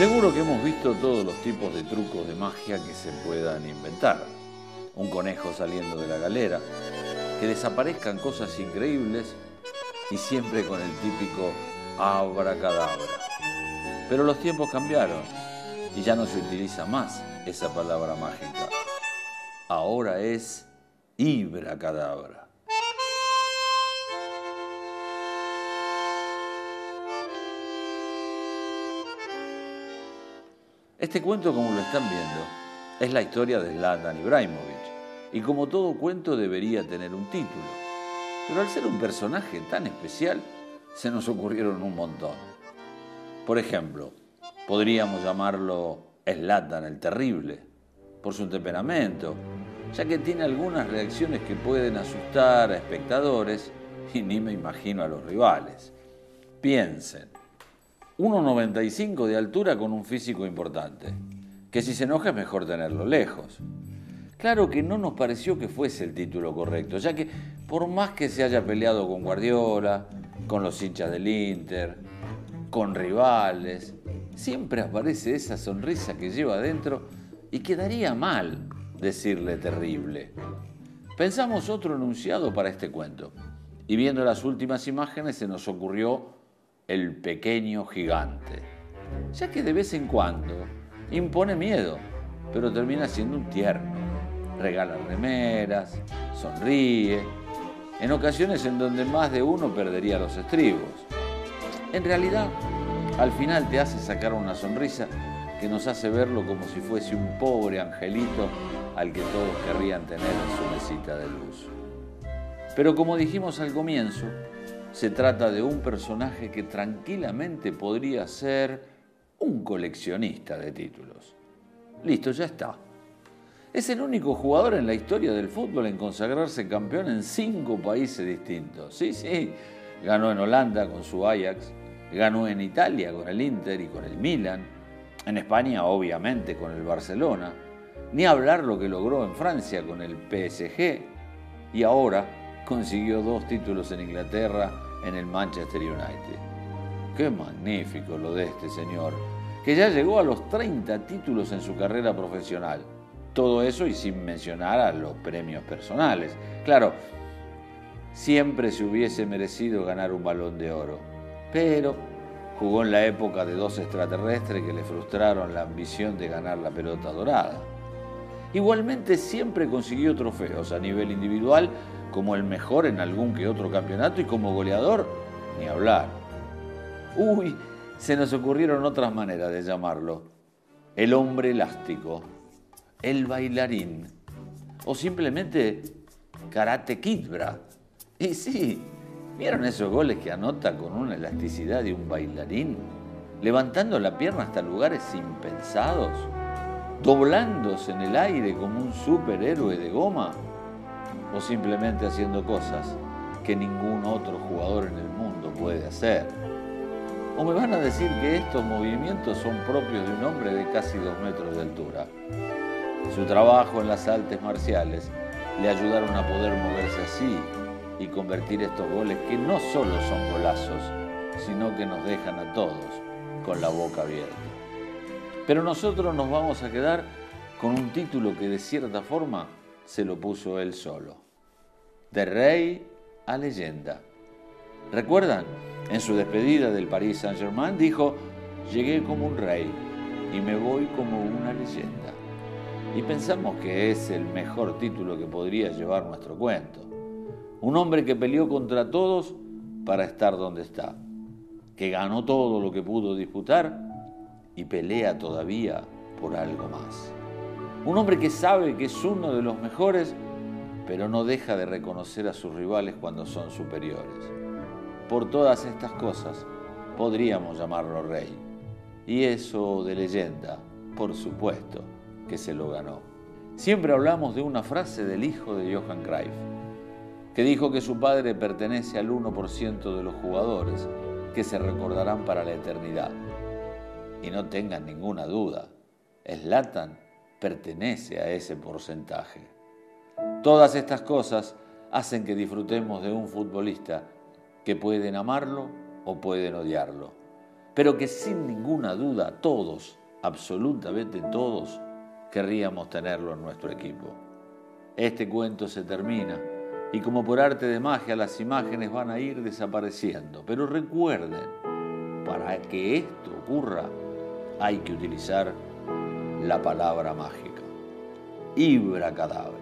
Seguro que hemos visto todos los tipos de trucos de magia que se puedan inventar. Un conejo saliendo de la galera, que desaparezcan cosas increíbles y siempre con el típico abracadabra. Pero los tiempos cambiaron y ya no se utiliza más esa palabra mágica. Ahora es ibracadabra. Este cuento, como lo están viendo, es la historia de Zlatan Ibrahimovic y como todo cuento debería tener un título. Pero al ser un personaje tan especial, se nos ocurrieron un montón. Por ejemplo, podríamos llamarlo Zlatan el Terrible, por su temperamento, ya que tiene algunas reacciones que pueden asustar a espectadores y ni me imagino a los rivales. Piensen, 1,95 de altura con un físico importante, que si se enoja es mejor tenerlo lejos. Claro que no nos pareció que fuese el título correcto, ya que por más que se haya peleado con Guardiola, con los hinchas del Inter, con rivales, siempre aparece esa sonrisa que lleva adentro y quedaría mal decirle terrible. Pensamos otro enunciado para este cuento y viendo las últimas imágenes se nos ocurrió el pequeño gigante, ya que de vez en cuando impone miedo, pero termina siendo un tierno. Regala remeras, sonríe, en ocasiones en donde más de uno perdería los estribos. En realidad, al final te hace sacar una sonrisa que nos hace verlo como si fuese un pobre angelito al que todos querrían tener en su mesita de luz. Pero como dijimos al comienzo, se trata de un personaje que tranquilamente podría ser un coleccionista de títulos. Listo, ya está. Es el único jugador en la historia del fútbol en consagrarse campeón en cinco países distintos. Sí, sí, ganó en Holanda con su Ajax, ganó en Italia con el Inter y con el Milan, en España obviamente con el Barcelona, ni hablar lo que logró en Francia con el PSG y ahora consiguió dos títulos en Inglaterra en el Manchester United. Qué magnífico lo de este señor, que ya llegó a los 30 títulos en su carrera profesional. Todo eso y sin mencionar a los premios personales. Claro, siempre se hubiese merecido ganar un balón de oro, pero jugó en la época de dos extraterrestres que le frustraron la ambición de ganar la pelota dorada. Igualmente siempre consiguió trofeos a nivel individual como el mejor en algún que otro campeonato y como goleador, ni hablar. Uy, se nos ocurrieron otras maneras de llamarlo. El hombre elástico, el bailarín o simplemente karate kidbra. Y sí, ¿vieron esos goles que anota con una elasticidad de un bailarín? Levantando la pierna hasta lugares impensados, doblándose en el aire como un superhéroe de goma o simplemente haciendo cosas que ningún otro jugador en el mundo puede hacer. O me van a decir que estos movimientos son propios de un hombre de casi dos metros de altura. Su trabajo en las artes marciales le ayudaron a poder moverse así y convertir estos goles que no solo son golazos, sino que nos dejan a todos con la boca abierta. Pero nosotros nos vamos a quedar con un título que de cierta forma se lo puso él solo. De rey a leyenda. ¿Recuerdan? En su despedida del Paris Saint-Germain dijo, llegué como un rey y me voy como una leyenda. Y pensamos que es el mejor título que podría llevar nuestro cuento. Un hombre que peleó contra todos para estar donde está, que ganó todo lo que pudo disputar y pelea todavía por algo más. Un hombre que sabe que es uno de los mejores, pero no deja de reconocer a sus rivales cuando son superiores. Por todas estas cosas, podríamos llamarlo rey. Y eso de leyenda, por supuesto, que se lo ganó. Siempre hablamos de una frase del hijo de Johan Cruyff, que dijo que su padre pertenece al 1% de los jugadores que se recordarán para la eternidad. Y no tengan ninguna duda, Slatan pertenece a ese porcentaje. Todas estas cosas hacen que disfrutemos de un futbolista que pueden amarlo o pueden odiarlo, pero que sin ninguna duda todos, absolutamente todos, querríamos tenerlo en nuestro equipo. Este cuento se termina y como por arte de magia las imágenes van a ir desapareciendo. Pero recuerden, para que esto ocurra hay que utilizar la palabra mágica. Ibra cadáver.